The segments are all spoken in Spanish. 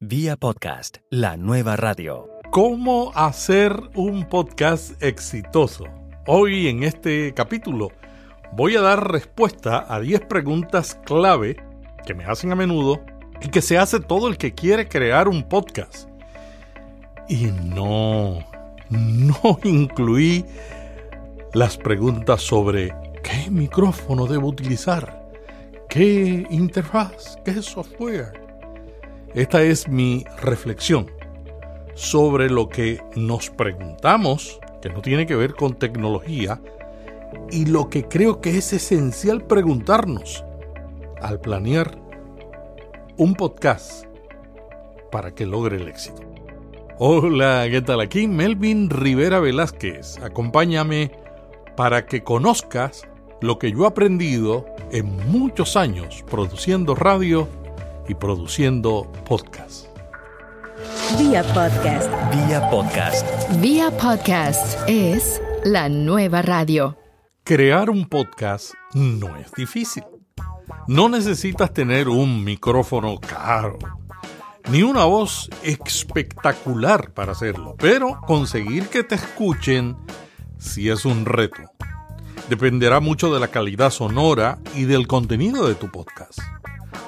Vía podcast, la nueva radio. ¿Cómo hacer un podcast exitoso? Hoy en este capítulo voy a dar respuesta a 10 preguntas clave que me hacen a menudo y que se hace todo el que quiere crear un podcast. Y no, no incluí las preguntas sobre qué micrófono debo utilizar, qué interfaz, qué software. Esta es mi reflexión sobre lo que nos preguntamos, que no tiene que ver con tecnología, y lo que creo que es esencial preguntarnos al planear un podcast para que logre el éxito. Hola, ¿qué tal? Aquí Melvin Rivera Velázquez. Acompáñame para que conozcas lo que yo he aprendido en muchos años produciendo radio y produciendo podcast. Vía podcast. Vía podcast. Vía podcast es la nueva radio. Crear un podcast no es difícil. No necesitas tener un micrófono caro, ni una voz espectacular para hacerlo, pero conseguir que te escuchen sí es un reto. Dependerá mucho de la calidad sonora y del contenido de tu podcast.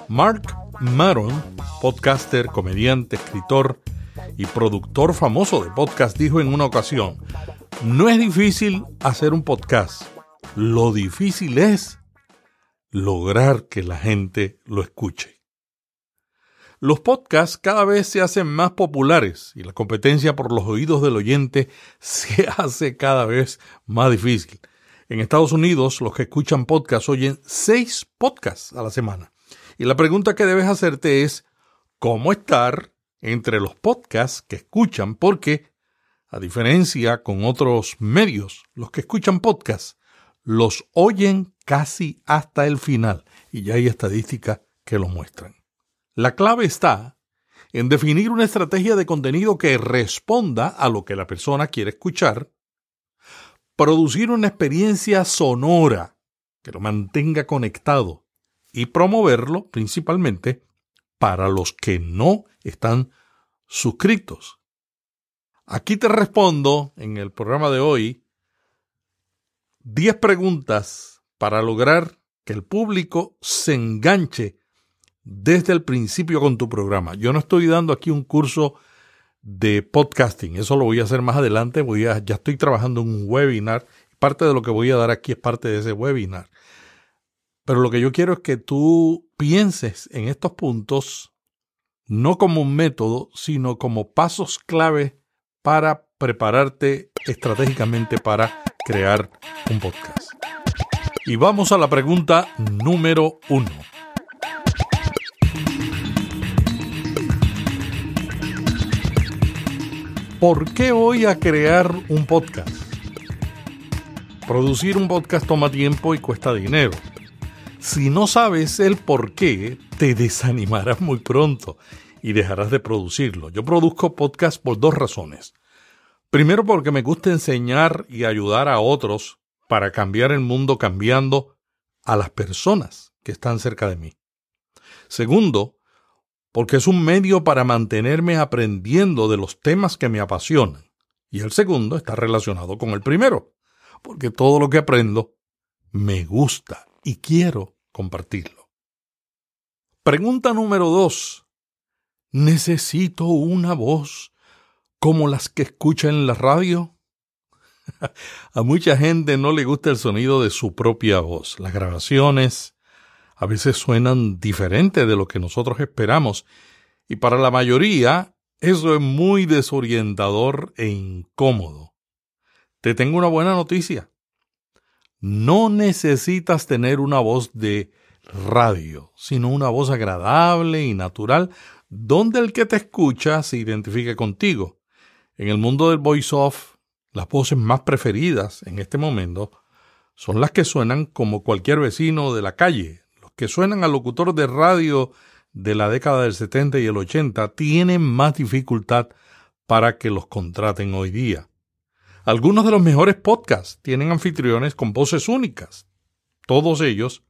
Mark Maron, podcaster, comediante, escritor y productor famoso de podcast, dijo en una ocasión, no es difícil hacer un podcast, lo difícil es lograr que la gente lo escuche. Los podcasts cada vez se hacen más populares y la competencia por los oídos del oyente se hace cada vez más difícil. En Estados Unidos, los que escuchan podcasts oyen seis podcasts a la semana. Y la pregunta que debes hacerte es, ¿cómo estar entre los podcasts que escuchan? Porque, a diferencia con otros medios, los que escuchan podcasts los oyen casi hasta el final. Y ya hay estadísticas que lo muestran. La clave está en definir una estrategia de contenido que responda a lo que la persona quiere escuchar, producir una experiencia sonora que lo mantenga conectado y promoverlo principalmente para los que no están suscritos. Aquí te respondo en el programa de hoy 10 preguntas para lograr que el público se enganche desde el principio con tu programa. Yo no estoy dando aquí un curso de podcasting, eso lo voy a hacer más adelante, voy a, ya estoy trabajando en un webinar, parte de lo que voy a dar aquí es parte de ese webinar. Pero lo que yo quiero es que tú pienses en estos puntos no como un método, sino como pasos clave para prepararte estratégicamente para crear un podcast. Y vamos a la pregunta número uno. ¿Por qué voy a crear un podcast? Producir un podcast toma tiempo y cuesta dinero. Si no sabes el por qué, te desanimarás muy pronto y dejarás de producirlo. Yo produzco podcast por dos razones. Primero porque me gusta enseñar y ayudar a otros para cambiar el mundo cambiando a las personas que están cerca de mí. Segundo, porque es un medio para mantenerme aprendiendo de los temas que me apasionan. Y el segundo está relacionado con el primero, porque todo lo que aprendo me gusta y quiero compartirlo. Pregunta número dos. ¿Necesito una voz como las que escucha en la radio? a mucha gente no le gusta el sonido de su propia voz. Las grabaciones a veces suenan diferente de lo que nosotros esperamos y para la mayoría eso es muy desorientador e incómodo. Te tengo una buena noticia. No necesitas tener una voz de radio, sino una voz agradable y natural donde el que te escucha se identifique contigo. En el mundo del voice-off, las voces más preferidas en este momento son las que suenan como cualquier vecino de la calle. Los que suenan al locutor de radio de la década del 70 y el 80 tienen más dificultad para que los contraten hoy día. Algunos de los mejores podcasts tienen anfitriones con voces únicas. Todos ellos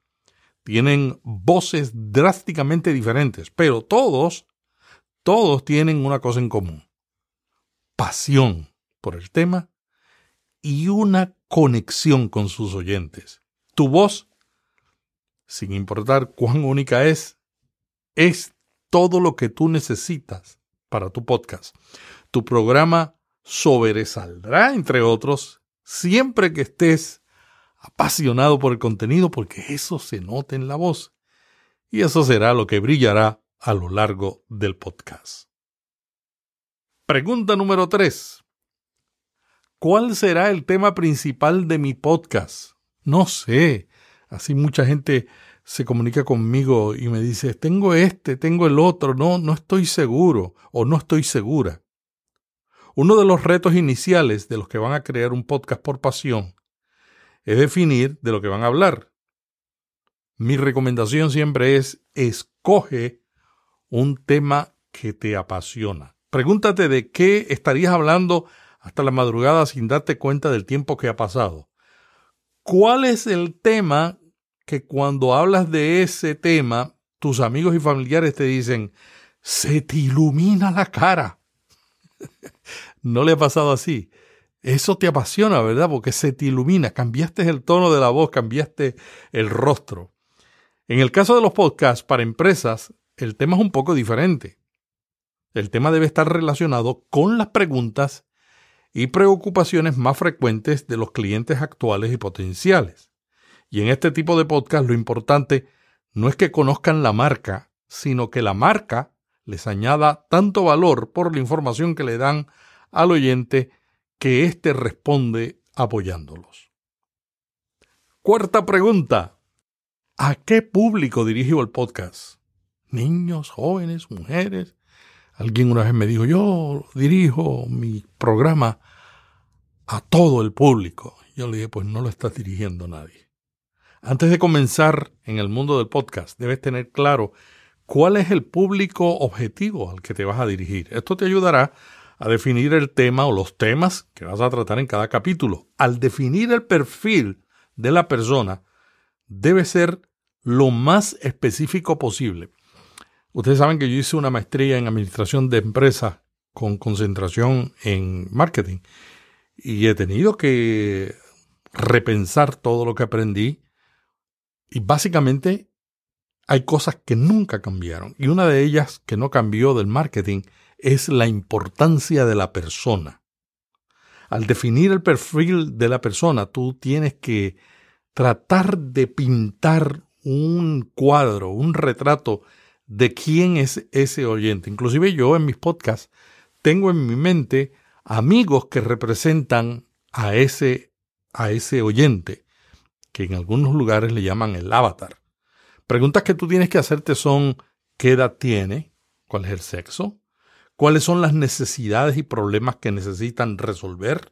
tienen voces drásticamente diferentes, pero todos todos tienen una cosa en común. Pasión por el tema y una conexión con sus oyentes. Tu voz, sin importar cuán única es, es todo lo que tú necesitas para tu podcast. Tu programa sobresaldrá, entre otros, siempre que estés apasionado por el contenido, porque eso se nota en la voz. Y eso será lo que brillará a lo largo del podcast. Pregunta número 3. ¿Cuál será el tema principal de mi podcast? No sé. Así mucha gente se comunica conmigo y me dice, tengo este, tengo el otro, no, no estoy seguro o no estoy segura. Uno de los retos iniciales de los que van a crear un podcast por pasión es definir de lo que van a hablar. Mi recomendación siempre es escoge un tema que te apasiona. Pregúntate de qué estarías hablando hasta la madrugada sin darte cuenta del tiempo que ha pasado. ¿Cuál es el tema que cuando hablas de ese tema, tus amigos y familiares te dicen, se te ilumina la cara? ¿No le ha pasado así? Eso te apasiona, ¿verdad? Porque se te ilumina, cambiaste el tono de la voz, cambiaste el rostro. En el caso de los podcasts para empresas, el tema es un poco diferente. El tema debe estar relacionado con las preguntas y preocupaciones más frecuentes de los clientes actuales y potenciales. Y en este tipo de podcast lo importante no es que conozcan la marca, sino que la marca les añada tanto valor por la información que le dan al oyente que éste responde apoyándolos. Cuarta pregunta. ¿A qué público dirijo el podcast? ¿Niños, jóvenes, mujeres? Alguien una vez me dijo, yo dirijo mi programa a todo el público. Yo le dije, pues no lo estás dirigiendo nadie. Antes de comenzar en el mundo del podcast, debes tener claro cuál es el público objetivo al que te vas a dirigir. Esto te ayudará a definir el tema o los temas que vas a tratar en cada capítulo. Al definir el perfil de la persona, debe ser lo más específico posible. Ustedes saben que yo hice una maestría en administración de empresas con concentración en marketing y he tenido que repensar todo lo que aprendí y básicamente hay cosas que nunca cambiaron y una de ellas que no cambió del marketing es la importancia de la persona. Al definir el perfil de la persona, tú tienes que tratar de pintar un cuadro, un retrato de quién es ese oyente. Inclusive yo en mis podcasts tengo en mi mente amigos que representan a ese, a ese oyente, que en algunos lugares le llaman el avatar. Preguntas que tú tienes que hacerte son ¿qué edad tiene? ¿Cuál es el sexo? ¿Cuáles son las necesidades y problemas que necesitan resolver?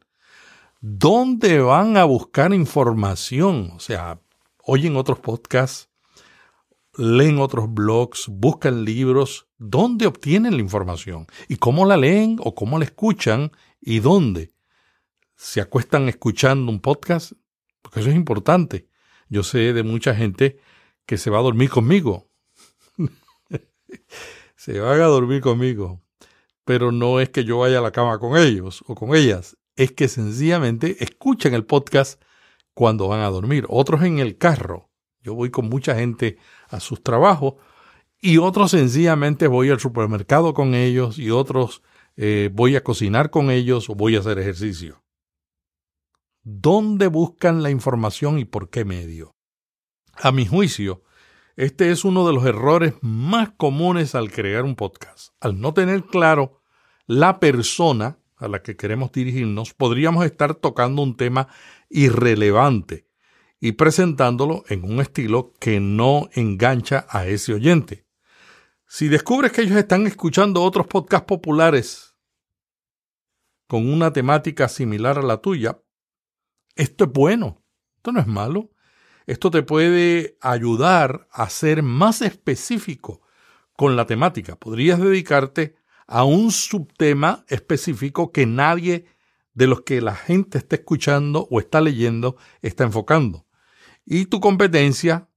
¿Dónde van a buscar información? O sea, oyen otros podcasts, leen otros blogs, buscan libros, ¿dónde obtienen la información? ¿Y cómo la leen o cómo la escuchan y dónde? ¿Se acuestan escuchando un podcast? Porque eso es importante. Yo sé de mucha gente que se va a dormir conmigo. se van a dormir conmigo. Pero no es que yo vaya a la cama con ellos o con ellas. Es que sencillamente escuchan el podcast cuando van a dormir. Otros en el carro. Yo voy con mucha gente a sus trabajos y otros sencillamente voy al supermercado con ellos y otros eh, voy a cocinar con ellos o voy a hacer ejercicio. ¿Dónde buscan la información y por qué medio? A mi juicio, este es uno de los errores más comunes al crear un podcast. Al no tener claro la persona a la que queremos dirigirnos, podríamos estar tocando un tema irrelevante y presentándolo en un estilo que no engancha a ese oyente. Si descubres que ellos están escuchando otros podcasts populares con una temática similar a la tuya, esto es bueno, esto no es malo. Esto te puede ayudar a ser más específico con la temática. Podrías dedicarte a un subtema específico que nadie de los que la gente está escuchando o está leyendo está enfocando. Y tu competencia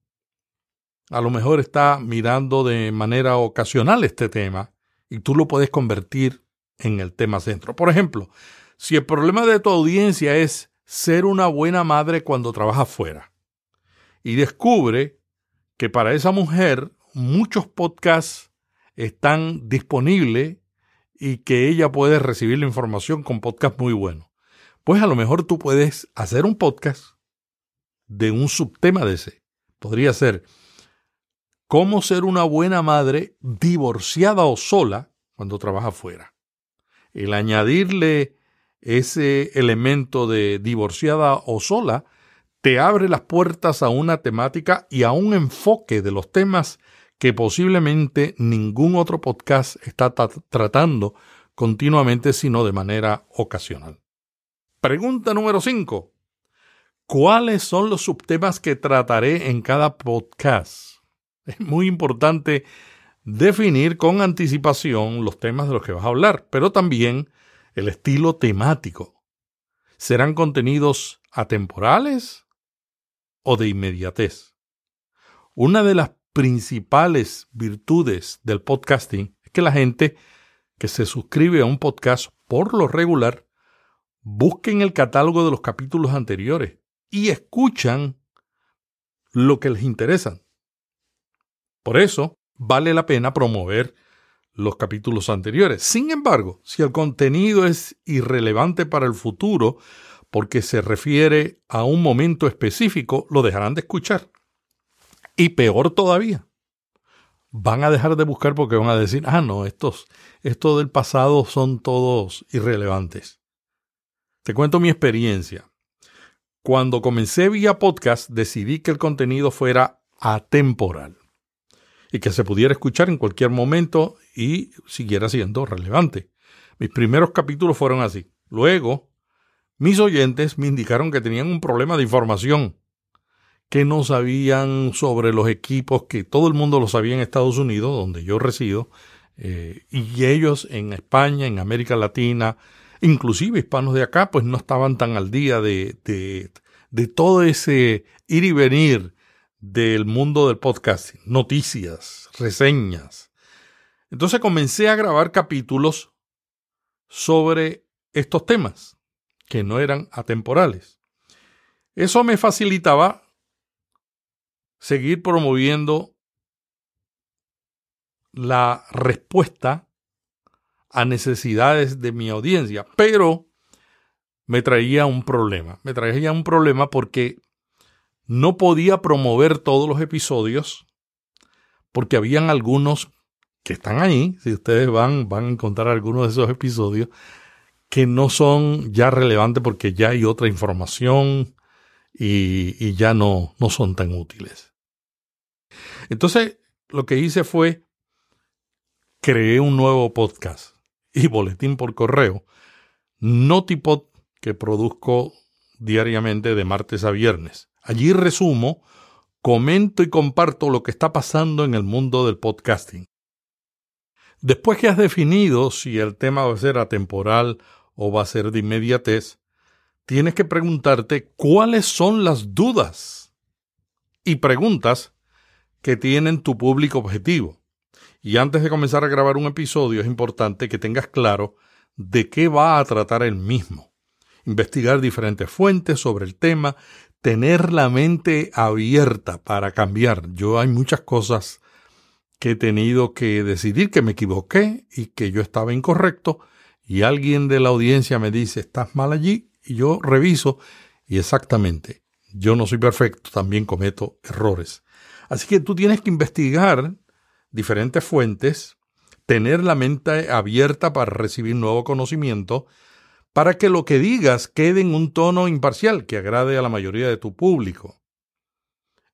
a lo mejor está mirando de manera ocasional este tema y tú lo puedes convertir en el tema centro. Por ejemplo, si el problema de tu audiencia es ser una buena madre cuando trabaja fuera y descubre que para esa mujer muchos podcasts están disponibles y que ella puede recibir la información con podcasts muy buenos. Pues a lo mejor tú puedes hacer un podcast de un subtema de ese. Podría ser cómo ser una buena madre divorciada o sola cuando trabaja fuera. El añadirle ese elemento de divorciada o sola te abre las puertas a una temática y a un enfoque de los temas que posiblemente ningún otro podcast está tratando continuamente, sino de manera ocasional. Pregunta número 5. ¿Cuáles son los subtemas que trataré en cada podcast? Es muy importante definir con anticipación los temas de los que vas a hablar, pero también el estilo temático. ¿Serán contenidos atemporales o de inmediatez? Una de las principales virtudes del podcasting es que la gente que se suscribe a un podcast por lo regular busquen el catálogo de los capítulos anteriores y escuchan lo que les interesa. Por eso vale la pena promover los capítulos anteriores. Sin embargo, si el contenido es irrelevante para el futuro porque se refiere a un momento específico, lo dejarán de escuchar. Y peor todavía, van a dejar de buscar porque van a decir, ah, no, estos, estos del pasado son todos irrelevantes. Te cuento mi experiencia. Cuando comencé vía podcast, decidí que el contenido fuera atemporal y que se pudiera escuchar en cualquier momento y siguiera siendo relevante. Mis primeros capítulos fueron así. Luego, mis oyentes me indicaron que tenían un problema de información, que no sabían sobre los equipos, que todo el mundo lo sabía en Estados Unidos, donde yo resido, eh, y ellos en España, en América Latina, inclusive hispanos de acá, pues no estaban tan al día de, de, de todo ese ir y venir del mundo del podcasting, noticias, reseñas. Entonces comencé a grabar capítulos sobre estos temas, que no eran atemporales. Eso me facilitaba seguir promoviendo la respuesta a necesidades de mi audiencia, pero me traía un problema. Me traía un problema porque no podía promover todos los episodios porque habían algunos que están ahí, si ustedes van, van a encontrar algunos de esos episodios que no son ya relevantes porque ya hay otra información y, y ya no, no son tan útiles. Entonces, lo que hice fue creé un nuevo podcast y boletín por correo, Notipod, que produzco diariamente de martes a viernes. Allí resumo, comento y comparto lo que está pasando en el mundo del podcasting. Después que has definido si el tema va a ser atemporal o va a ser de inmediatez, tienes que preguntarte cuáles son las dudas y preguntas que tienen tu público objetivo. Y antes de comenzar a grabar un episodio es importante que tengas claro de qué va a tratar el mismo. Investigar diferentes fuentes sobre el tema, tener la mente abierta para cambiar. Yo hay muchas cosas que he tenido que decidir que me equivoqué y que yo estaba incorrecto y alguien de la audiencia me dice, estás mal allí y yo reviso y exactamente, yo no soy perfecto, también cometo errores. Así que tú tienes que investigar diferentes fuentes, tener la mente abierta para recibir nuevo conocimiento, para que lo que digas quede en un tono imparcial que agrade a la mayoría de tu público.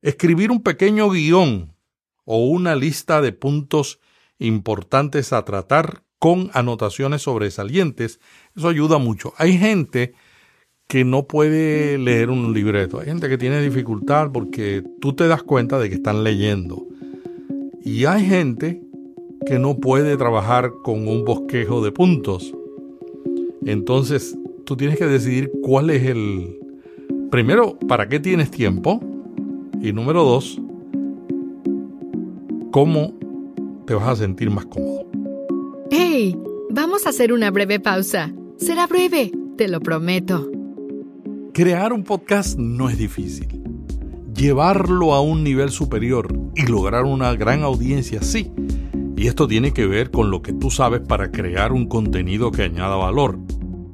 Escribir un pequeño guion o una lista de puntos importantes a tratar con anotaciones sobresalientes, eso ayuda mucho. Hay gente que no puede leer un libreto, hay gente que tiene dificultad porque tú te das cuenta de que están leyendo. Y hay gente que no puede trabajar con un bosquejo de puntos entonces, tú tienes que decidir cuál es el... Primero, ¿para qué tienes tiempo? Y número dos, ¿cómo te vas a sentir más cómodo? ¡Hey! Vamos a hacer una breve pausa. Será breve, te lo prometo. Crear un podcast no es difícil. Llevarlo a un nivel superior y lograr una gran audiencia sí. Y esto tiene que ver con lo que tú sabes para crear un contenido que añada valor.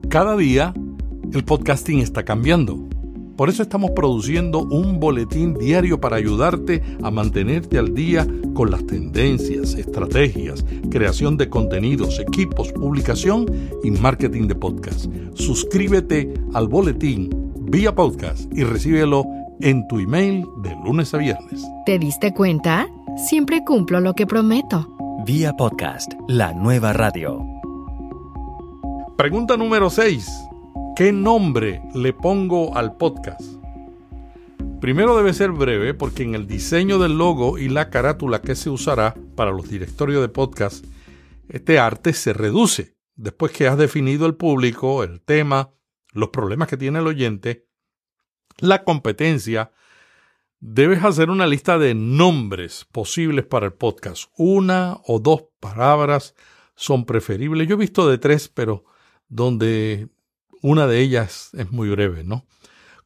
Cada día el podcasting está cambiando. Por eso estamos produciendo un boletín diario para ayudarte a mantenerte al día con las tendencias, estrategias, creación de contenidos, equipos, publicación y marketing de podcast. Suscríbete al boletín vía podcast y recíbelo en tu email de lunes a viernes. ¿Te diste cuenta? Siempre cumplo lo que prometo. Vía podcast, la nueva radio. Pregunta número 6. ¿Qué nombre le pongo al podcast? Primero debe ser breve porque en el diseño del logo y la carátula que se usará para los directorios de podcast, este arte se reduce. Después que has definido el público, el tema, los problemas que tiene el oyente, la competencia, debes hacer una lista de nombres posibles para el podcast. Una o dos palabras son preferibles. Yo he visto de tres, pero donde una de ellas es muy breve, ¿no?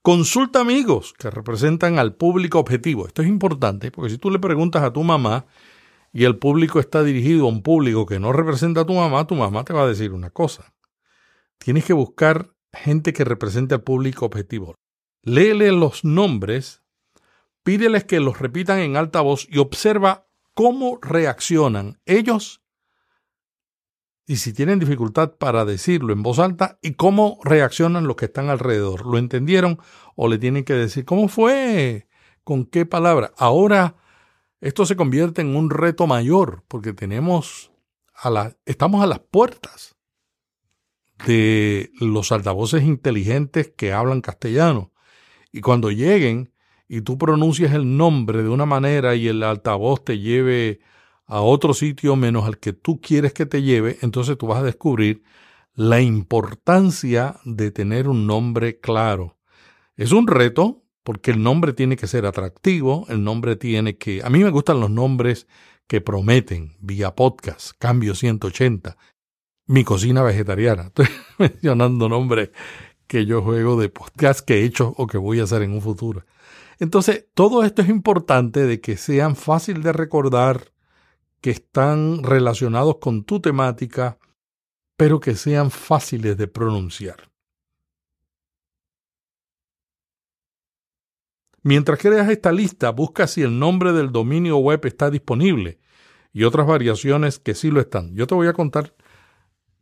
Consulta amigos que representan al público objetivo. Esto es importante porque si tú le preguntas a tu mamá y el público está dirigido a un público que no representa a tu mamá, tu mamá te va a decir una cosa. Tienes que buscar gente que represente al público objetivo. Léele los nombres, pídeles que los repitan en alta voz y observa cómo reaccionan ellos y si tienen dificultad para decirlo en voz alta y cómo reaccionan los que están alrededor. ¿Lo entendieron o le tienen que decir cómo fue? ¿Con qué palabra? Ahora esto se convierte en un reto mayor porque tenemos a la, estamos a las puertas de los altavoces inteligentes que hablan castellano. Y cuando lleguen y tú pronuncias el nombre de una manera y el altavoz te lleve a otro sitio menos al que tú quieres que te lleve, entonces tú vas a descubrir la importancia de tener un nombre claro. Es un reto porque el nombre tiene que ser atractivo, el nombre tiene que... A mí me gustan los nombres que prometen, vía podcast, cambio 180, mi cocina vegetariana. Estoy mencionando nombres que yo juego de podcast que he hecho o que voy a hacer en un futuro. Entonces, todo esto es importante de que sean fácil de recordar, que están relacionados con tu temática, pero que sean fáciles de pronunciar. Mientras creas esta lista, busca si el nombre del dominio web está disponible y otras variaciones que sí lo están. Yo te voy a contar,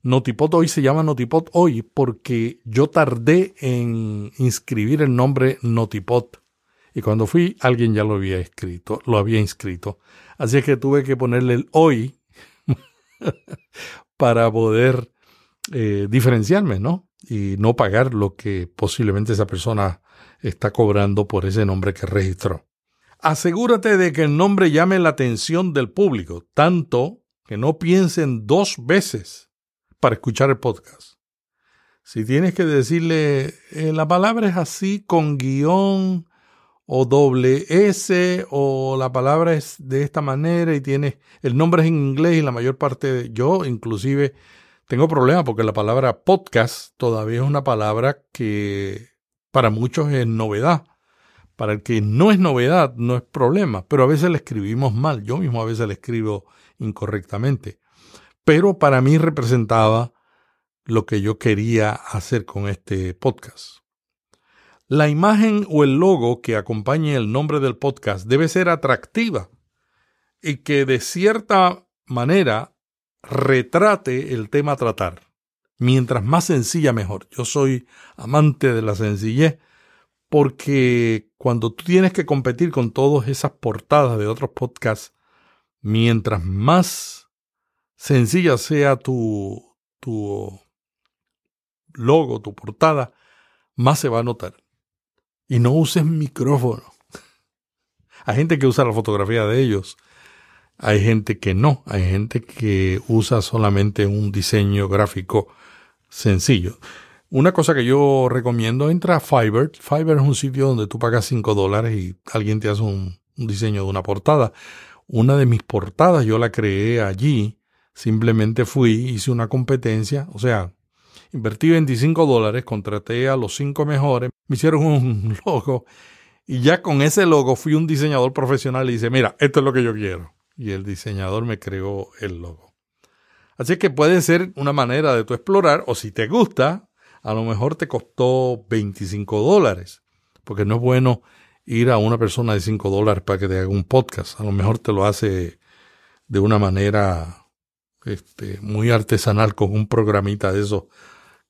Notipot hoy se llama Notipot hoy porque yo tardé en inscribir el nombre Notipot y cuando fui alguien ya lo había escrito, lo había inscrito. Así es que tuve que ponerle el hoy para poder eh, diferenciarme, ¿no? Y no pagar lo que posiblemente esa persona está cobrando por ese nombre que registró. Asegúrate de que el nombre llame la atención del público, tanto que no piensen dos veces para escuchar el podcast. Si tienes que decirle, eh, la palabra es así con guion o doble S o la palabra es de esta manera y tiene el nombre es en inglés y la mayor parte de yo inclusive tengo problemas porque la palabra podcast todavía es una palabra que para muchos es novedad. Para el que no es novedad no es problema, pero a veces le escribimos mal. Yo mismo a veces le escribo incorrectamente. Pero para mí representaba lo que yo quería hacer con este podcast. La imagen o el logo que acompañe el nombre del podcast debe ser atractiva y que de cierta manera retrate el tema a tratar. Mientras más sencilla, mejor. Yo soy amante de la sencillez porque cuando tú tienes que competir con todas esas portadas de otros podcasts, mientras más sencilla sea tu, tu logo, tu portada, más se va a notar y no uses micrófono. Hay gente que usa la fotografía de ellos. Hay gente que no. Hay gente que usa solamente un diseño gráfico sencillo. Una cosa que yo recomiendo, entra a Fiverr. Fiverr es un sitio donde tú pagas 5 dólares y alguien te hace un, un diseño de una portada. Una de mis portadas yo la creé allí Simplemente fui, hice una competencia, o sea, invertí 25 dólares, contraté a los cinco mejores, me hicieron un logo y ya con ese logo fui un diseñador profesional y dice, mira, esto es lo que yo quiero. Y el diseñador me creó el logo. Así que puede ser una manera de tu explorar, o si te gusta, a lo mejor te costó 25 dólares, porque no es bueno ir a una persona de 5 dólares para que te haga un podcast. A lo mejor te lo hace de una manera este, muy artesanal con un programita de eso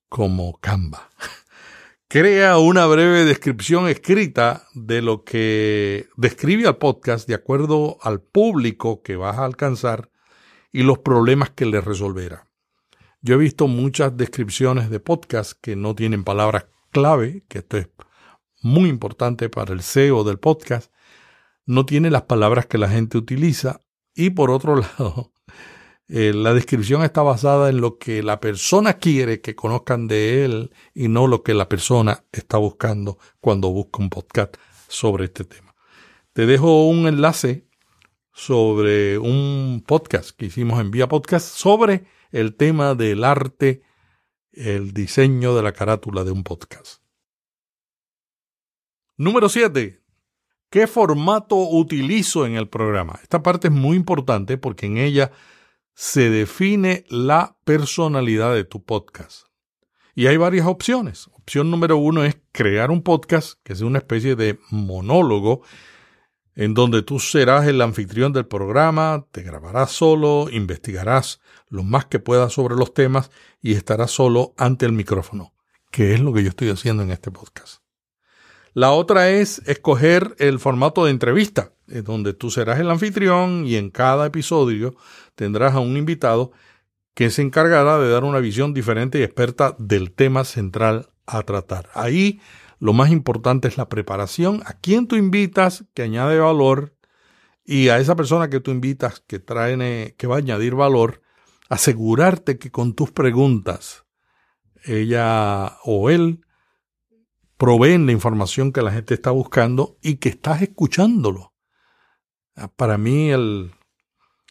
como Canva. Crea una breve descripción escrita de lo que describe al podcast de acuerdo al público que vas a alcanzar y los problemas que le resolverá. Yo he visto muchas descripciones de podcast que no tienen palabras clave, que esto es muy importante para el SEO del podcast, no tiene las palabras que la gente utiliza y por otro lado, eh, la descripción está basada en lo que la persona quiere que conozcan de él y no lo que la persona está buscando cuando busca un podcast sobre este tema. Te dejo un enlace sobre un podcast que hicimos en Vía Podcast sobre el tema del arte, el diseño de la carátula de un podcast. Número 7. ¿Qué formato utilizo en el programa? Esta parte es muy importante porque en ella se define la personalidad de tu podcast. Y hay varias opciones. Opción número uno es crear un podcast que sea una especie de monólogo en donde tú serás el anfitrión del programa, te grabarás solo, investigarás lo más que puedas sobre los temas y estarás solo ante el micrófono, que es lo que yo estoy haciendo en este podcast. La otra es escoger el formato de entrevista, en donde tú serás el anfitrión y en cada episodio tendrás a un invitado que se encargará de dar una visión diferente y experta del tema central a tratar. Ahí lo más importante es la preparación, a quién tú invitas que añade valor y a esa persona que tú invitas que trae que va a añadir valor, asegurarte que con tus preguntas ella o él proveen la información que la gente está buscando y que estás escuchándolo. Para mí el,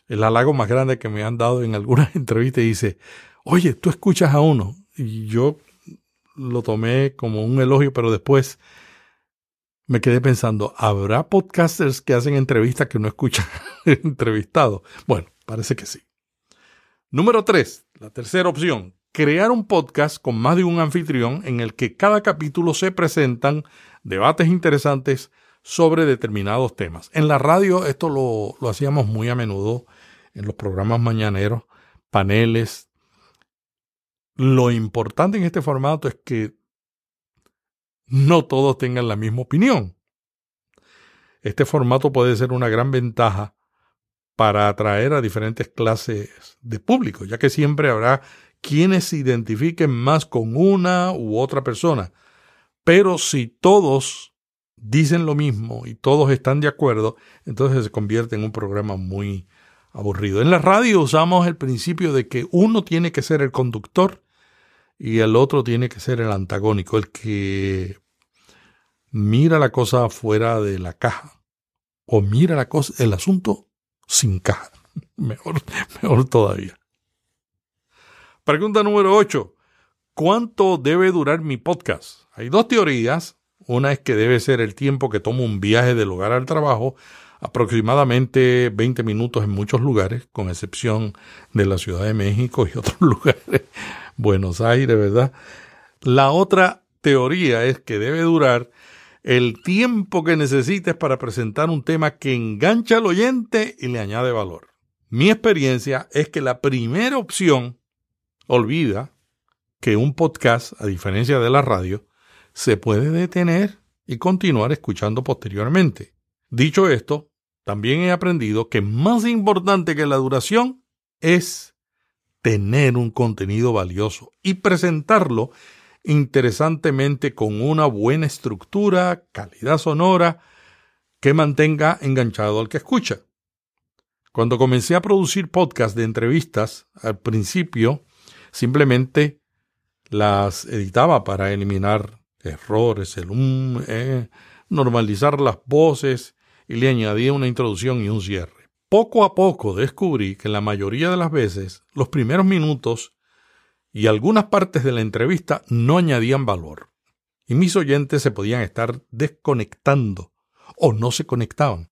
el halago más grande que me han dado en algunas entrevistas dice, oye, tú escuchas a uno. Y yo lo tomé como un elogio, pero después me quedé pensando, ¿habrá podcasters que hacen entrevistas que no escuchan entrevistados? Bueno, parece que sí. Número tres, la tercera opción, crear un podcast con más de un anfitrión en el que cada capítulo se presentan debates interesantes sobre determinados temas. En la radio esto lo, lo hacíamos muy a menudo en los programas mañaneros, paneles. Lo importante en este formato es que no todos tengan la misma opinión. Este formato puede ser una gran ventaja para atraer a diferentes clases de público, ya que siempre habrá quienes se identifiquen más con una u otra persona. Pero si todos dicen lo mismo y todos están de acuerdo, entonces se convierte en un programa muy aburrido. En la radio usamos el principio de que uno tiene que ser el conductor y el otro tiene que ser el antagónico, el que mira la cosa fuera de la caja o mira la cosa, el asunto sin caja. Mejor, mejor todavía. Pregunta número 8. ¿Cuánto debe durar mi podcast? Hay dos teorías. Una es que debe ser el tiempo que tomo un viaje del hogar al trabajo aproximadamente 20 minutos en muchos lugares, con excepción de la Ciudad de México y otros lugares, Buenos Aires, ¿verdad? La otra teoría es que debe durar el tiempo que necesites para presentar un tema que engancha al oyente y le añade valor. Mi experiencia es que la primera opción olvida que un podcast, a diferencia de la radio, se puede detener y continuar escuchando posteriormente. Dicho esto, también he aprendido que más importante que la duración es tener un contenido valioso y presentarlo interesantemente con una buena estructura, calidad sonora, que mantenga enganchado al que escucha. Cuando comencé a producir podcasts de entrevistas, al principio simplemente las editaba para eliminar errores, el um, normalizar las voces y le añadía una introducción y un cierre. Poco a poco descubrí que la mayoría de las veces los primeros minutos y algunas partes de la entrevista no añadían valor y mis oyentes se podían estar desconectando o no se conectaban.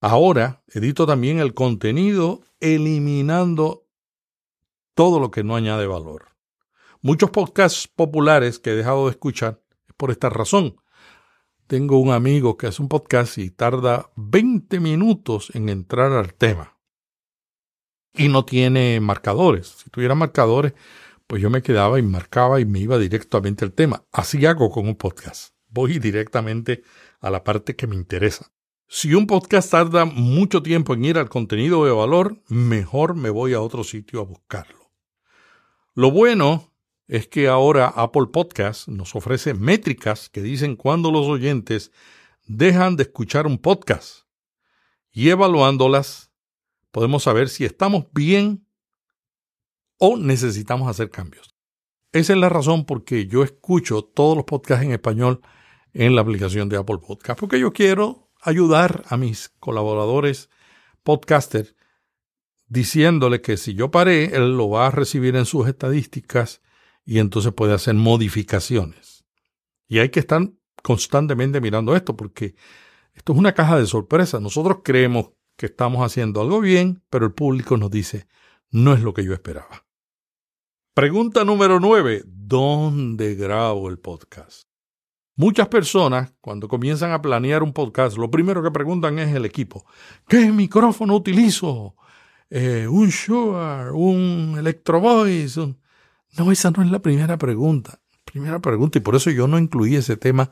Ahora edito también el contenido eliminando todo lo que no añade valor. Muchos podcasts populares que he dejado de escuchar es por esta razón. Tengo un amigo que hace un podcast y tarda 20 minutos en entrar al tema. Y no tiene marcadores. Si tuviera marcadores, pues yo me quedaba y marcaba y me iba directamente al tema. Así hago con un podcast. Voy directamente a la parte que me interesa. Si un podcast tarda mucho tiempo en ir al contenido de valor, mejor me voy a otro sitio a buscarlo. Lo bueno es que ahora Apple Podcast nos ofrece métricas que dicen cuándo los oyentes dejan de escuchar un podcast. Y evaluándolas, podemos saber si estamos bien o necesitamos hacer cambios. Esa es la razón por que yo escucho todos los podcasts en español en la aplicación de Apple Podcast, porque yo quiero ayudar a mis colaboradores podcasters diciéndole que si yo paré, él lo va a recibir en sus estadísticas y entonces puede hacer modificaciones. Y hay que estar constantemente mirando esto porque esto es una caja de sorpresa. Nosotros creemos que estamos haciendo algo bien, pero el público nos dice, no es lo que yo esperaba. Pregunta número 9. ¿Dónde grabo el podcast? Muchas personas, cuando comienzan a planear un podcast, lo primero que preguntan es el equipo. ¿Qué micrófono utilizo? Eh, ¿Un Shure? ¿Un Electro Voice? No, esa no es la primera pregunta. Primera pregunta, y por eso yo no incluí ese tema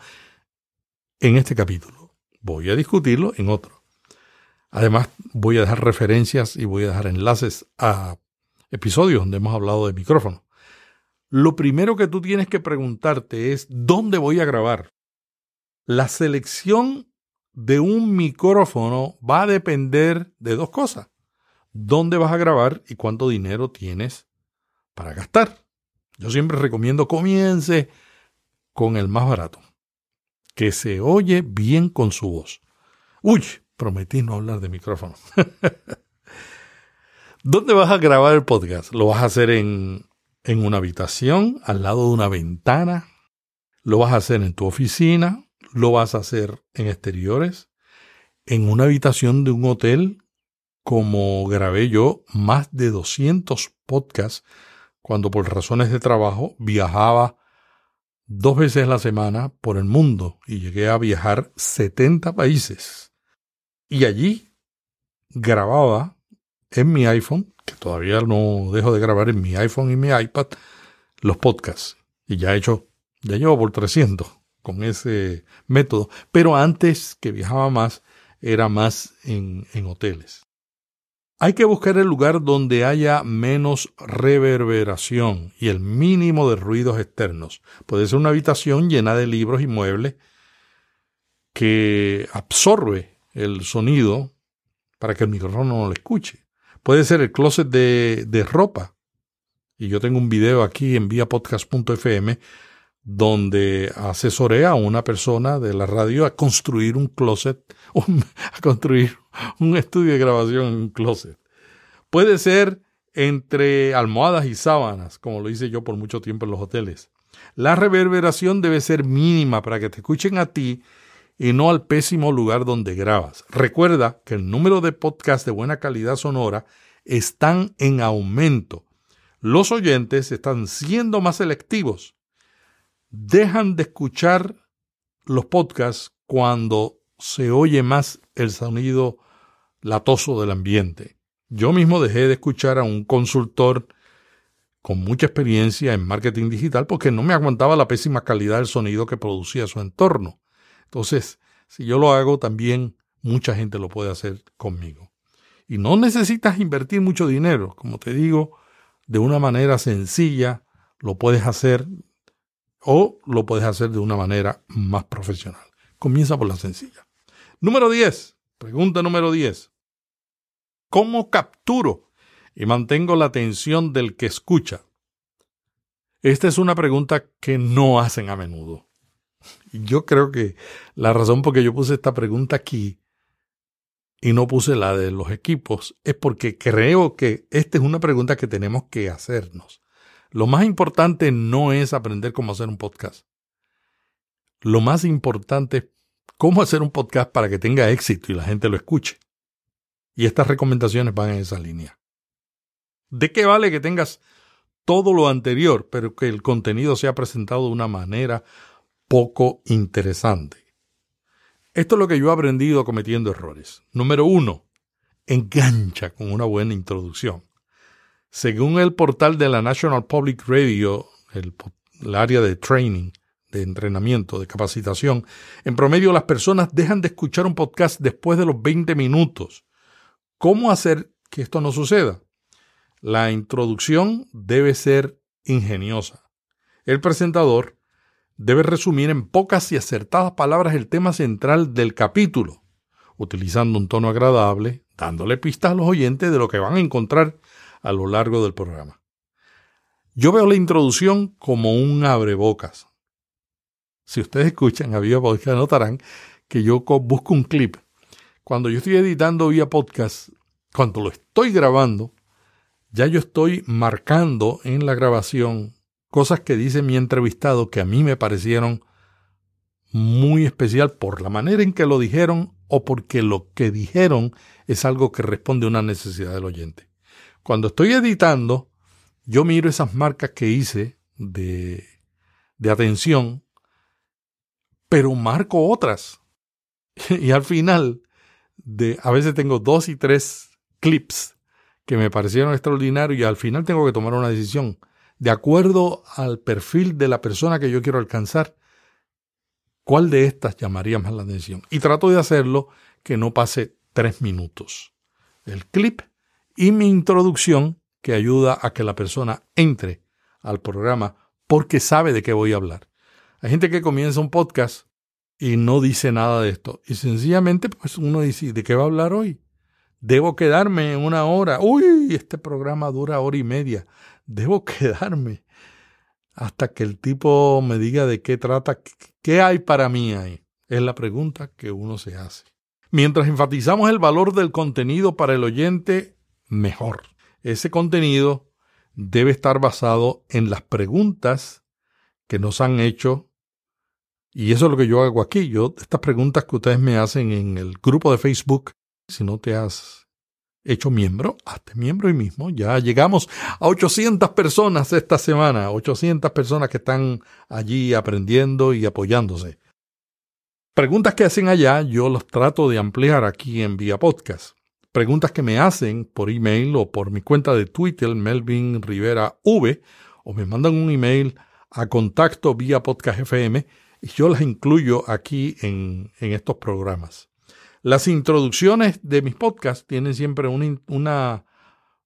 en este capítulo. Voy a discutirlo en otro. Además, voy a dejar referencias y voy a dejar enlaces a episodios donde hemos hablado de micrófono. Lo primero que tú tienes que preguntarte es ¿dónde voy a grabar? La selección de un micrófono va a depender de dos cosas. ¿Dónde vas a grabar y cuánto dinero tienes para gastar? Yo siempre recomiendo comience con el más barato, que se oye bien con su voz. Uy, prometí no hablar de micrófono. ¿Dónde vas a grabar el podcast? ¿Lo vas a hacer en, en una habitación, al lado de una ventana? ¿Lo vas a hacer en tu oficina? ¿Lo vas a hacer en exteriores? ¿En una habitación de un hotel? Como grabé yo más de 200 podcasts cuando por razones de trabajo viajaba dos veces a la semana por el mundo y llegué a viajar 70 países. Y allí grababa en mi iPhone, que todavía no dejo de grabar en mi iPhone y mi iPad, los podcasts. Y ya he hecho, ya llevo por 300 con ese método. Pero antes que viajaba más, era más en, en hoteles. Hay que buscar el lugar donde haya menos reverberación y el mínimo de ruidos externos. Puede ser una habitación llena de libros y muebles que absorbe el sonido para que el micrófono no lo escuche. Puede ser el closet de, de ropa. Y yo tengo un video aquí en viapodcast.fm donde asesoré a una persona de la radio a construir un closet, a construir un estudio de grabación en un closet. Puede ser entre almohadas y sábanas, como lo hice yo por mucho tiempo en los hoteles. La reverberación debe ser mínima para que te escuchen a ti y no al pésimo lugar donde grabas. Recuerda que el número de podcasts de buena calidad sonora están en aumento. Los oyentes están siendo más selectivos. Dejan de escuchar los podcasts cuando se oye más el sonido latoso del ambiente. Yo mismo dejé de escuchar a un consultor con mucha experiencia en marketing digital porque no me aguantaba la pésima calidad del sonido que producía su entorno. Entonces, si yo lo hago, también mucha gente lo puede hacer conmigo. Y no necesitas invertir mucho dinero, como te digo, de una manera sencilla lo puedes hacer o lo puedes hacer de una manera más profesional. Comienza por la sencilla. Número 10. Pregunta número 10. ¿Cómo capturo y mantengo la atención del que escucha? Esta es una pregunta que no hacen a menudo. Yo creo que la razón por que yo puse esta pregunta aquí y no puse la de los equipos es porque creo que esta es una pregunta que tenemos que hacernos. Lo más importante no es aprender cómo hacer un podcast. Lo más importante es cómo hacer un podcast para que tenga éxito y la gente lo escuche. Y estas recomendaciones van en esa línea. ¿De qué vale que tengas todo lo anterior, pero que el contenido sea presentado de una manera poco interesante? Esto es lo que yo he aprendido cometiendo errores. Número uno, engancha con una buena introducción. Según el portal de la National Public Radio, el, área de training, de entrenamiento, de capacitación, en promedio las personas dejan de escuchar un podcast después de los 20 minutos. ¿Cómo hacer que esto no suceda? La introducción debe ser ingeniosa. El presentador debe resumir en pocas y acertadas palabras el tema central del capítulo, utilizando un tono agradable, dándole pistas a los oyentes de lo que van a encontrar a lo largo del programa. Yo veo la introducción como un abrebocas. Si ustedes escuchan a Vía Podcast, notarán que yo busco un clip. Cuando yo estoy editando vía podcast, cuando lo estoy grabando, ya yo estoy marcando en la grabación cosas que dice mi entrevistado que a mí me parecieron muy especial por la manera en que lo dijeron o porque lo que dijeron es algo que responde a una necesidad del oyente. Cuando estoy editando, yo miro esas marcas que hice de, de atención pero marco otras. y al final, de, a veces tengo dos y tres clips que me parecieron extraordinarios y al final tengo que tomar una decisión. De acuerdo al perfil de la persona que yo quiero alcanzar, ¿cuál de estas llamaría más la atención? Y trato de hacerlo que no pase tres minutos. El clip y mi introducción que ayuda a que la persona entre al programa porque sabe de qué voy a hablar. Hay gente que comienza un podcast y no dice nada de esto. Y sencillamente, pues uno dice, ¿de qué va a hablar hoy? Debo quedarme una hora. Uy, este programa dura hora y media. Debo quedarme hasta que el tipo me diga de qué trata, qué hay para mí ahí. Es la pregunta que uno se hace. Mientras enfatizamos el valor del contenido para el oyente, mejor. Ese contenido debe estar basado en las preguntas que nos han hecho. Y eso es lo que yo hago aquí. Yo, estas preguntas que ustedes me hacen en el grupo de Facebook, si no te has hecho miembro, hazte miembro hoy mismo. Ya llegamos a 800 personas esta semana, 800 personas que están allí aprendiendo y apoyándose. Preguntas que hacen allá, yo los trato de ampliar aquí en Vía Podcast. Preguntas que me hacen por email o por mi cuenta de Twitter, Melvin Rivera V, o me mandan un email a contacto vía podcast FM y yo las incluyo aquí en, en estos programas. Las introducciones de mis podcasts tienen siempre una, una,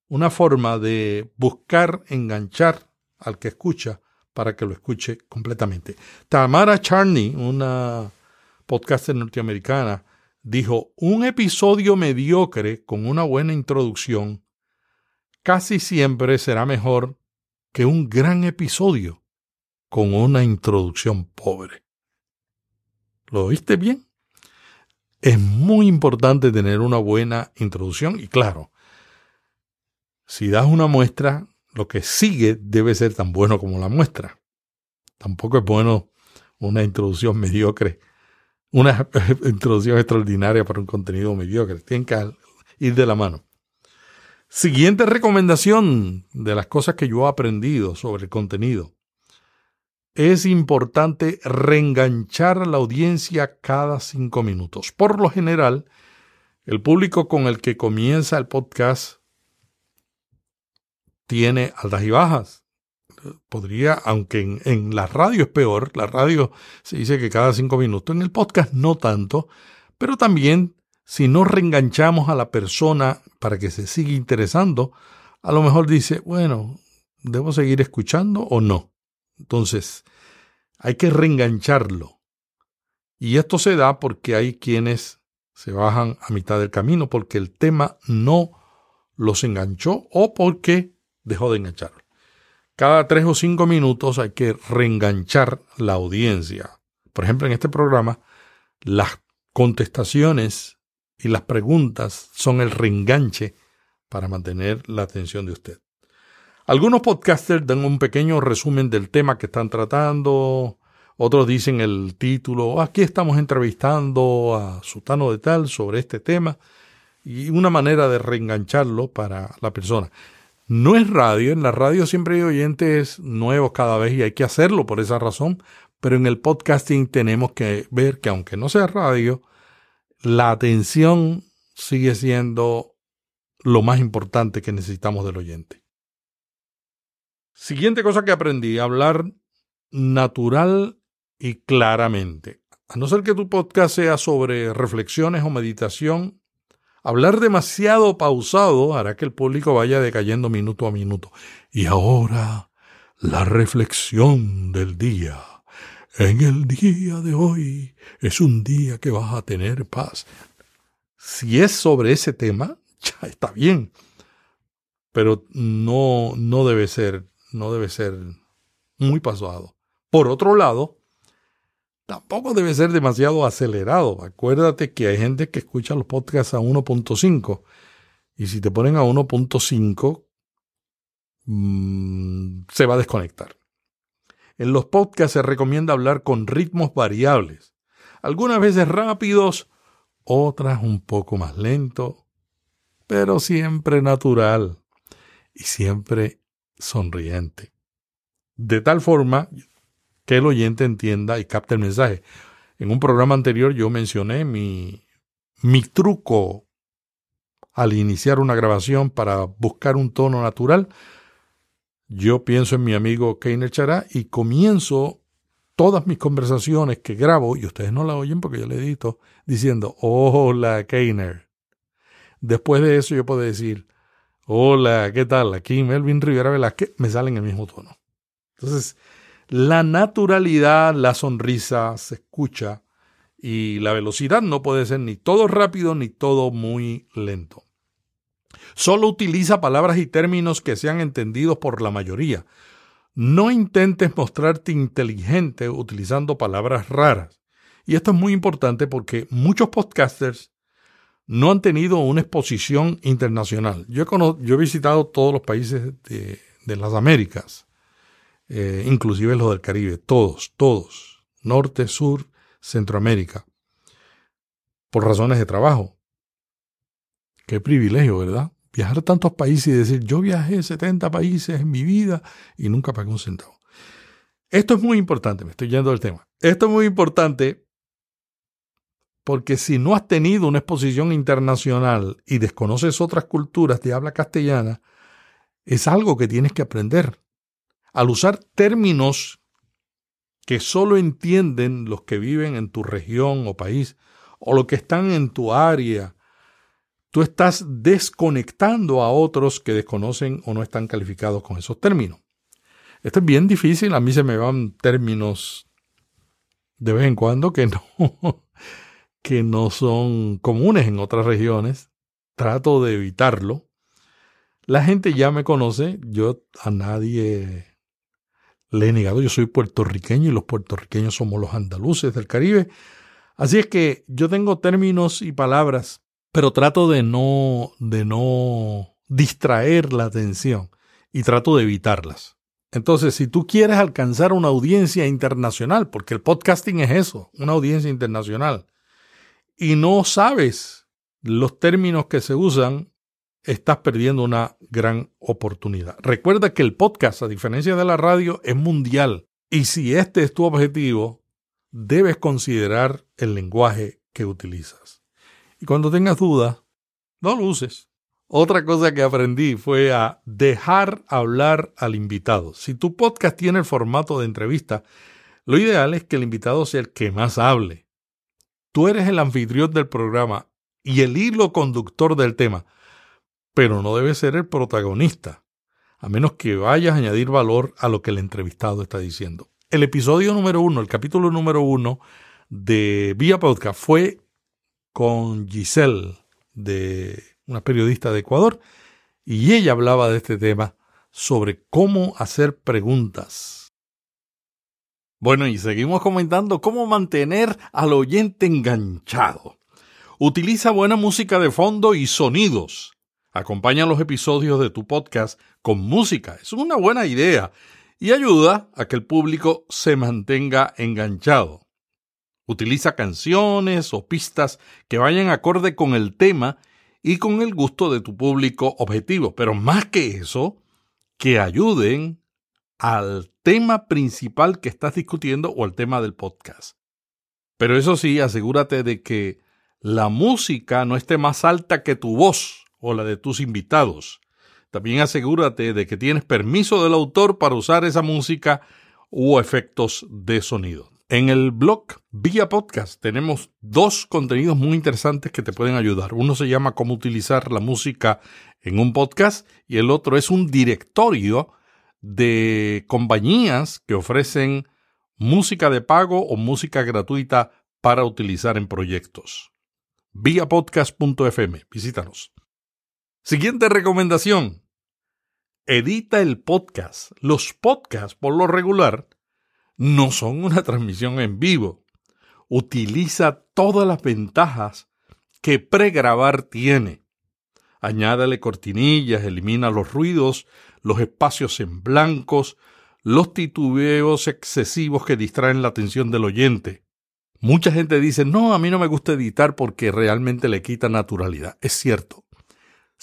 una forma de buscar enganchar al que escucha para que lo escuche completamente. Tamara Charney, una podcaster norteamericana, dijo, un episodio mediocre con una buena introducción casi siempre será mejor que un gran episodio con una introducción pobre. ¿Lo oíste bien? Es muy importante tener una buena introducción y claro, si das una muestra, lo que sigue debe ser tan bueno como la muestra. Tampoco es bueno una introducción mediocre, una introducción extraordinaria para un contenido mediocre. Tienen que ir de la mano. Siguiente recomendación de las cosas que yo he aprendido sobre el contenido es importante reenganchar a la audiencia cada cinco minutos. Por lo general, el público con el que comienza el podcast tiene altas y bajas. Podría, aunque en, en, la radio es peor, la radio se dice que cada cinco minutos, en el podcast no tanto, pero también si no reenganchamos a la persona para que se siga interesando, a lo mejor dice, bueno, ¿debo seguir escuchando o no? Entonces, hay que reengancharlo. Y esto se da porque hay quienes se bajan a mitad del camino porque el tema no los enganchó o porque dejó de enganchar. Cada tres o cinco minutos hay que reenganchar la audiencia. Por ejemplo, en este programa, las contestaciones y las preguntas son el reenganche para mantener la atención de usted. Algunos podcasters dan un pequeño resumen del tema que están tratando, otros dicen el título, aquí estamos entrevistando a Sutano de tal sobre este tema, y una manera de reengancharlo para la persona. No es radio, en la radio siempre hay oyentes nuevos cada vez y hay que hacerlo por esa razón, pero en el podcasting tenemos que ver que aunque no sea radio, la atención sigue siendo lo más importante que necesitamos del oyente. Siguiente cosa que aprendí, hablar natural y claramente. A no ser que tu podcast sea sobre reflexiones o meditación, hablar demasiado pausado hará que el público vaya decayendo minuto a minuto. Y ahora, la reflexión del día. En el día de hoy es un día que vas a tener paz. Si es sobre ese tema, ya está bien. Pero no, no debe ser, no debe ser muy pasado. Por otro lado, tampoco debe ser demasiado acelerado. Acuérdate que hay gente que escucha los podcasts a 1.5 y si te ponen a 1.5 mmm, se va a desconectar. En los podcasts se recomienda hablar con ritmos variables, algunas veces rápidos, otras un poco más lento, pero siempre natural y siempre sonriente. De tal forma que el oyente entienda y capte el mensaje. En un programa anterior yo mencioné mi, mi truco al iniciar una grabación para buscar un tono natural yo pienso en mi amigo Keiner Chará y comienzo todas mis conversaciones que grabo, y ustedes no la oyen porque yo le edito, diciendo, hola Keiner. Después de eso yo puedo decir, hola, ¿qué tal? Aquí Melvin Rivera Velázquez, me sale en el mismo tono. Entonces, la naturalidad, la sonrisa se escucha y la velocidad no puede ser ni todo rápido ni todo muy lento. Solo utiliza palabras y términos que sean entendidos por la mayoría. No intentes mostrarte inteligente utilizando palabras raras. Y esto es muy importante porque muchos podcasters no han tenido una exposición internacional. Yo he, visitado todos los países de, las Américas, eh, inclusive los del Caribe, todos, todos, norte, sur, Centroamérica, por razones de trabajo. Qué privilegio, ¿verdad? viajar a tantos países y decir, yo viajé 70 países en mi vida y nunca pagué un centavo. Esto es muy importante, me estoy yendo del tema. Esto es muy importante porque si no has tenido una exposición internacional y desconoces otras culturas de habla castellana, es algo que tienes que aprender. Al usar términos que solo entienden los que viven en tu región o país, o los que están en tu área, tú estás desconectando a otros que desconocen o no están calificados con esos términos. Esto es bien difícil, a mí se me van términos de vez en cuando que no, que no son comunes en otras regiones. Trato de evitarlo. La gente ya me conoce, yo a nadie le he negado, yo soy puertorriqueño y los puertorriqueños somos los andaluces del Caribe. Así es que yo tengo términos y palabras pero trato de no, de no distraer la atención y trato de evitarlas. Entonces, si tú quieres alcanzar una audiencia internacional, porque el podcasting es eso, una audiencia internacional, y no sabes los términos que se usan, estás perdiendo una gran oportunidad. Recuerda que el podcast, a diferencia de la radio, es mundial. Y si este es tu objetivo, debes considerar el lenguaje que utilizas. Y cuando tengas dudas, no lo uses. Otra cosa que aprendí fue a dejar hablar al invitado. Si tu podcast tiene el formato de entrevista, lo ideal es que el invitado sea el que más hable. Tú eres el anfitrión del programa y el hilo conductor del tema, pero no debes ser el protagonista, a menos que vayas a añadir valor a lo que el entrevistado está diciendo. El episodio número uno, el capítulo número uno de Vía Podcast fue con Giselle, de una periodista de Ecuador, y ella hablaba de este tema sobre cómo hacer preguntas. Bueno, y seguimos comentando cómo mantener al oyente enganchado. Utiliza buena música de fondo y sonidos. Acompaña los episodios de tu podcast con música. Es una buena idea y ayuda a que el público se mantenga enganchado. Utiliza canciones o pistas que vayan acorde con el tema y con el gusto de tu público objetivo, pero más que eso, que ayuden al tema principal que estás discutiendo o al tema del podcast. Pero eso sí, asegúrate de que la música no esté más alta que tu voz o la de tus invitados. También asegúrate de que tienes permiso del autor para usar esa música u efectos de sonido. En el blog Vía Podcast tenemos dos contenidos muy interesantes que te pueden ayudar. Uno se llama Cómo utilizar la música en un podcast y el otro es un directorio de compañías que ofrecen música de pago o música gratuita para utilizar en proyectos. Vía podcast.fm. Visítanos. Siguiente recomendación. Edita el podcast. Los podcasts, por lo regular, no son una transmisión en vivo. Utiliza todas las ventajas que pregrabar tiene. Añádale cortinillas, elimina los ruidos, los espacios en blancos, los titubeos excesivos que distraen la atención del oyente. Mucha gente dice, no, a mí no me gusta editar porque realmente le quita naturalidad. Es cierto.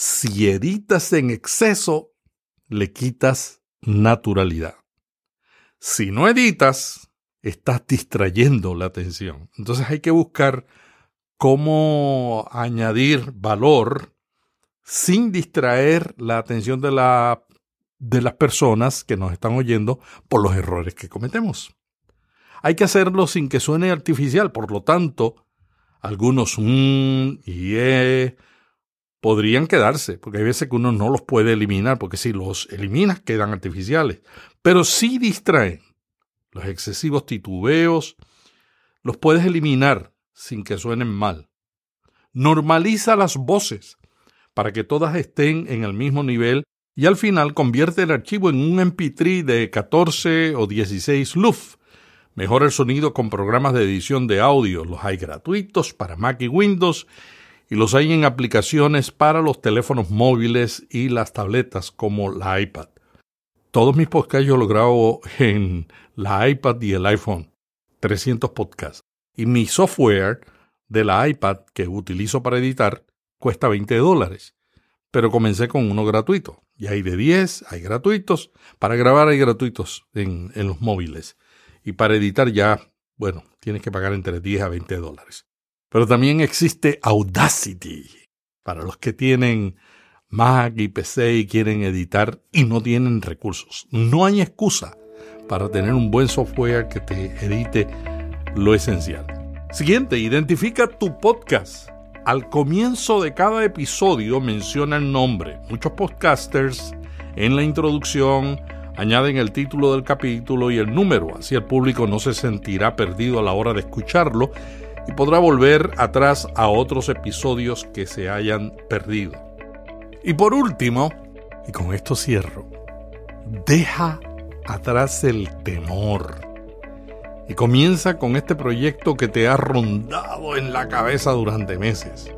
Si editas en exceso, le quitas naturalidad. Si no editas, estás distrayendo la atención. Entonces hay que buscar cómo añadir valor sin distraer la atención de, la, de las personas que nos están oyendo por los errores que cometemos. Hay que hacerlo sin que suene artificial, por lo tanto, algunos mm y eh, podrían quedarse, porque hay veces que uno no los puede eliminar, porque si los eliminas quedan artificiales, pero sí distraen. Los excesivos titubeos los puedes eliminar sin que suenen mal. Normaliza las voces para que todas estén en el mismo nivel y al final convierte el archivo en un MP3 de 14 o 16 LUF. Mejora el sonido con programas de edición de audio. Los hay gratuitos para Mac y Windows y los hay en aplicaciones para los teléfonos móviles y las tabletas como la iPad. Todos mis podcasts yo los grabo en la iPad y el iPhone. 300 podcasts. Y mi software de la iPad que utilizo para editar cuesta 20 dólares. Pero comencé con uno gratuito. Y hay de 10, hay gratuitos. Para grabar hay gratuitos en, en los móviles. Y para editar ya, bueno, tienes que pagar entre 10 a 20 dólares. Pero también existe Audacity para los que tienen Mac y PC y quieren editar y no tienen recursos. No hay excusa para tener un buen software que te edite lo esencial. Siguiente, identifica tu podcast. Al comienzo de cada episodio menciona el nombre. Muchos podcasters en la introducción añaden el título del capítulo y el número, así el público no se sentirá perdido a la hora de escucharlo y podrá volver atrás a otros episodios que se hayan perdido. Y por último, y con esto cierro, deja atrás el temor. Y comienza con este proyecto que te ha rondado en la cabeza durante meses.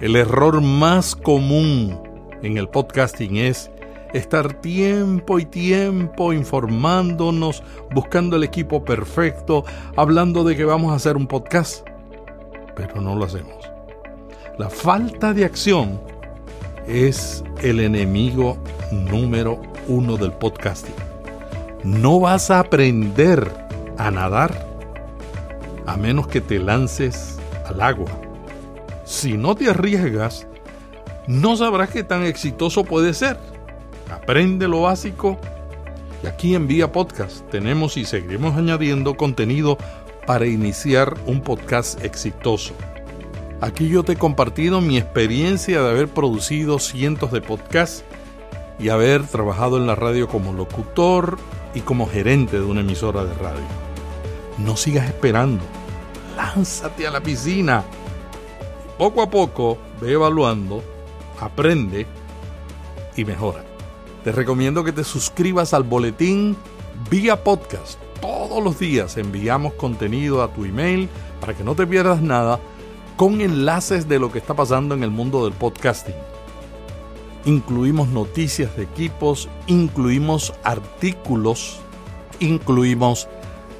El error más común en el podcasting es estar tiempo y tiempo informándonos, buscando el equipo perfecto, hablando de que vamos a hacer un podcast, pero no lo hacemos. La falta de acción es el enemigo número uno del podcasting. No vas a aprender a nadar a menos que te lances al agua. Si no te arriesgas, no sabrás qué tan exitoso puede ser. Aprende lo básico y aquí en Vía Podcast tenemos y seguiremos añadiendo contenido para iniciar un podcast exitoso. Aquí yo te he compartido mi experiencia de haber producido cientos de podcasts y haber trabajado en la radio como locutor y como gerente de una emisora de radio. No sigas esperando, lánzate a la piscina. Poco a poco ve evaluando, aprende y mejora. Te recomiendo que te suscribas al boletín vía podcast. Todos los días enviamos contenido a tu email para que no te pierdas nada con enlaces de lo que está pasando en el mundo del podcasting. Incluimos noticias de equipos, incluimos artículos, incluimos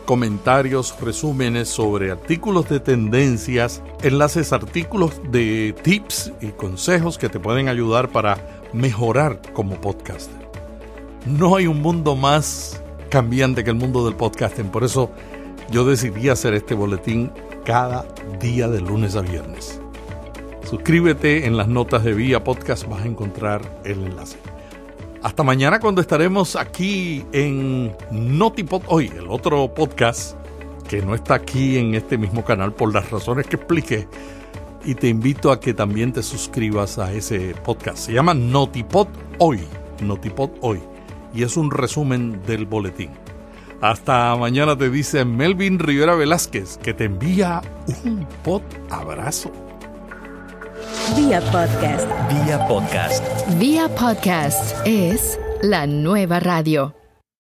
comentarios, resúmenes sobre artículos de tendencias, enlaces, artículos de tips y consejos que te pueden ayudar para mejorar como podcaster. No hay un mundo más cambiante que el mundo del podcasting, por eso yo decidí hacer este boletín cada día de lunes a viernes. Suscríbete en las notas de Vía Podcast, vas a encontrar el enlace. Hasta mañana cuando estaremos aquí en Notipod hoy, el otro podcast que no está aquí en este mismo canal por las razones que expliqué. Y te invito a que también te suscribas a ese podcast. Se llama Notipod hoy. Notipod hoy. Y es un resumen del boletín. Hasta mañana te dice Melvin Rivera Velázquez que te envía un pod abrazo. Vía podcast. Vía podcast. Vía podcast es la nueva radio.